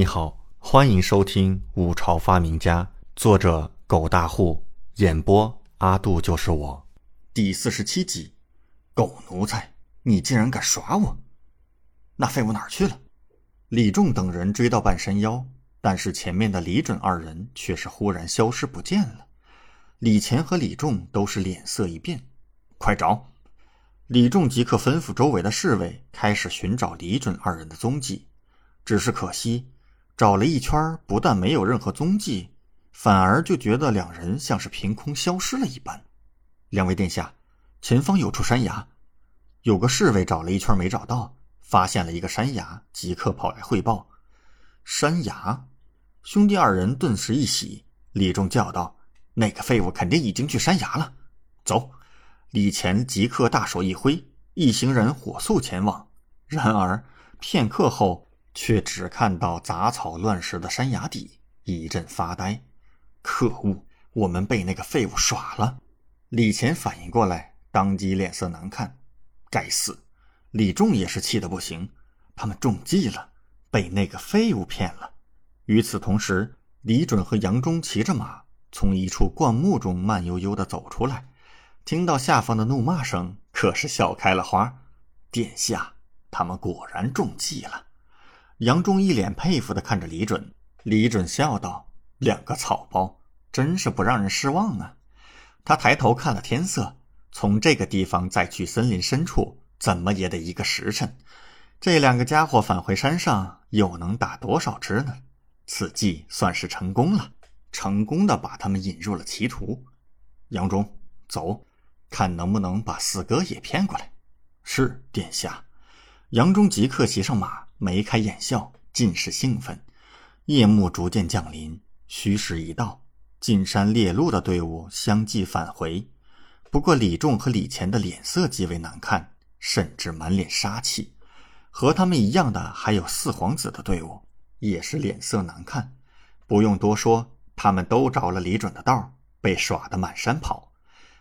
你好，欢迎收听《五朝发明家》，作者狗大户，演播阿杜就是我，第四十七集。狗奴才，你竟然敢耍我！那废物哪儿去了？李仲等人追到半山腰，但是前面的李准二人却是忽然消失不见了。李乾和李仲都是脸色一变，快找！李仲即刻吩咐周围的侍卫开始寻找李准二人的踪迹。只是可惜，找了一圈，不但没有任何踪迹，反而就觉得两人像是凭空消失了一般。两位殿下，前方有处山崖，有个侍卫找了一圈没找到，发现了一个山崖，即刻跑来汇报。山崖，兄弟二人顿时一喜。李仲叫道：“那个废物肯定已经去山崖了。”走！李乾即刻大手一挥，一行人火速前往。然而片刻后。却只看到杂草乱石的山崖底，一阵发呆。可恶，我们被那个废物耍了！李乾反应过来，当即脸色难看。该死！李仲也是气得不行，他们中计了，被那个废物骗了。与此同时，李准和杨忠骑着马从一处灌木中慢悠悠地走出来，听到下方的怒骂声，可是笑开了花。殿下，他们果然中计了。杨忠一脸佩服地看着李准，李准笑道：“两个草包，真是不让人失望啊！”他抬头看了天色，从这个地方再去森林深处，怎么也得一个时辰。这两个家伙返回山上，又能打多少只呢？此计算是成功了，成功的把他们引入了歧途。杨忠，走，看能不能把四哥也骗过来。是殿下。杨忠即刻骑上马。眉开眼笑，尽是兴奋。夜幕逐渐降临，虚实一道，进山猎鹿的队伍相继返回。不过李仲和李乾的脸色极为难看，甚至满脸杀气。和他们一样的还有四皇子的队伍，也是脸色难看。不用多说，他们都着了李准的道，被耍得满山跑。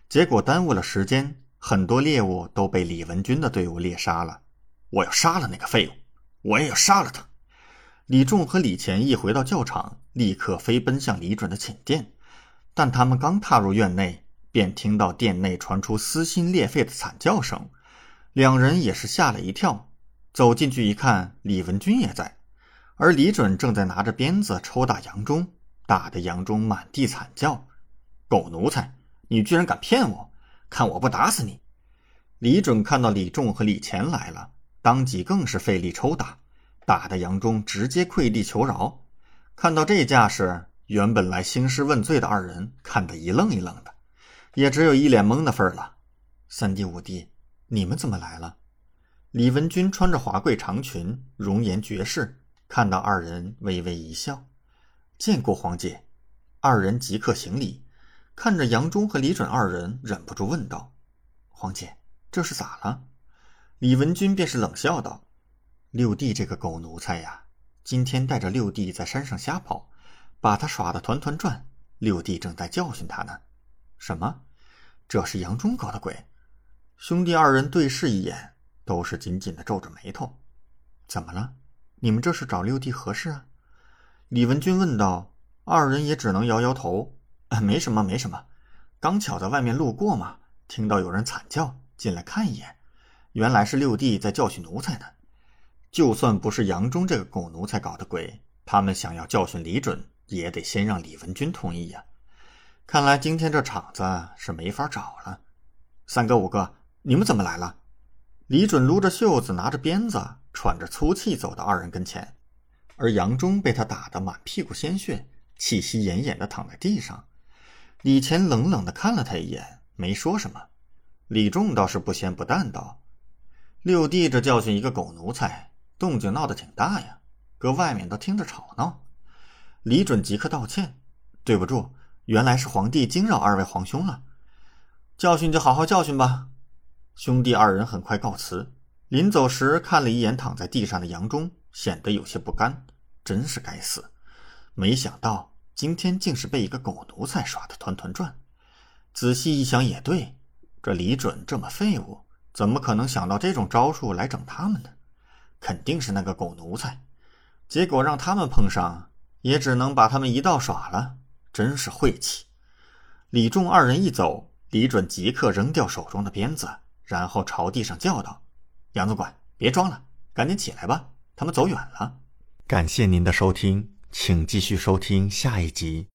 结果耽误了时间，很多猎物都被李文军的队伍猎杀了。我要杀了那个废物！我也要杀了他！李仲和李乾一回到教场，立刻飞奔向李准的寝殿。但他们刚踏入院内，便听到殿内传出撕心裂肺的惨叫声。两人也是吓了一跳，走进去一看，李文军也在，而李准正在拿着鞭子抽打杨忠，打得杨忠满地惨叫：“狗奴才，你居然敢骗我！看我不打死你！”李准看到李仲和李乾来了。当即更是费力抽打，打得杨忠直接跪地求饶。看到这架势，原本来兴师问罪的二人看得一愣一愣的，也只有一脸懵的份了。三弟五弟，你们怎么来了？李文君穿着华贵长裙，容颜绝世，看到二人微微一笑：“见过皇姐。”二人即刻行礼，看着杨忠和李准二人，忍不住问道：“皇姐，这是咋了？”李文君便是冷笑道：“六弟这个狗奴才呀，今天带着六弟在山上瞎跑，把他耍得团团转。六弟正在教训他呢。什么？这是杨忠搞的鬼？”兄弟二人对视一眼，都是紧紧的皱着眉头。怎么了？你们这是找六弟何事啊？李文君问道。二人也只能摇摇头：“没什么，没什么，刚巧在外面路过嘛，听到有人惨叫，进来看一眼。”原来是六弟在教训奴才呢。就算不是杨忠这个狗奴才搞的鬼，他们想要教训李准，也得先让李文君同意呀。看来今天这场子是没法找了。三哥五哥，你们怎么来了？李准撸着袖子，拿着鞭子，喘着粗气走到二人跟前。而杨忠被他打得满屁股鲜血，气息奄奄地躺在地上。李乾冷冷地看了他一眼，没说什么。李仲倒是不咸不淡道。六弟这教训一个狗奴才，动静闹得挺大呀，搁外面都听着吵闹。李准即刻道歉：“对不住，原来是皇帝惊扰二位皇兄了。教训就好好教训吧。”兄弟二人很快告辞。临走时看了一眼躺在地上的杨忠，显得有些不甘。真是该死，没想到今天竟是被一个狗奴才耍得团团转。仔细一想也对，这李准这么废物。怎么可能想到这种招数来整他们呢？肯定是那个狗奴才。结果让他们碰上，也只能把他们一道耍了，真是晦气。李仲二人一走，李准即刻扔掉手中的鞭子，然后朝地上叫道：“杨总管，别装了，赶紧起来吧，他们走远了。”感谢您的收听，请继续收听下一集。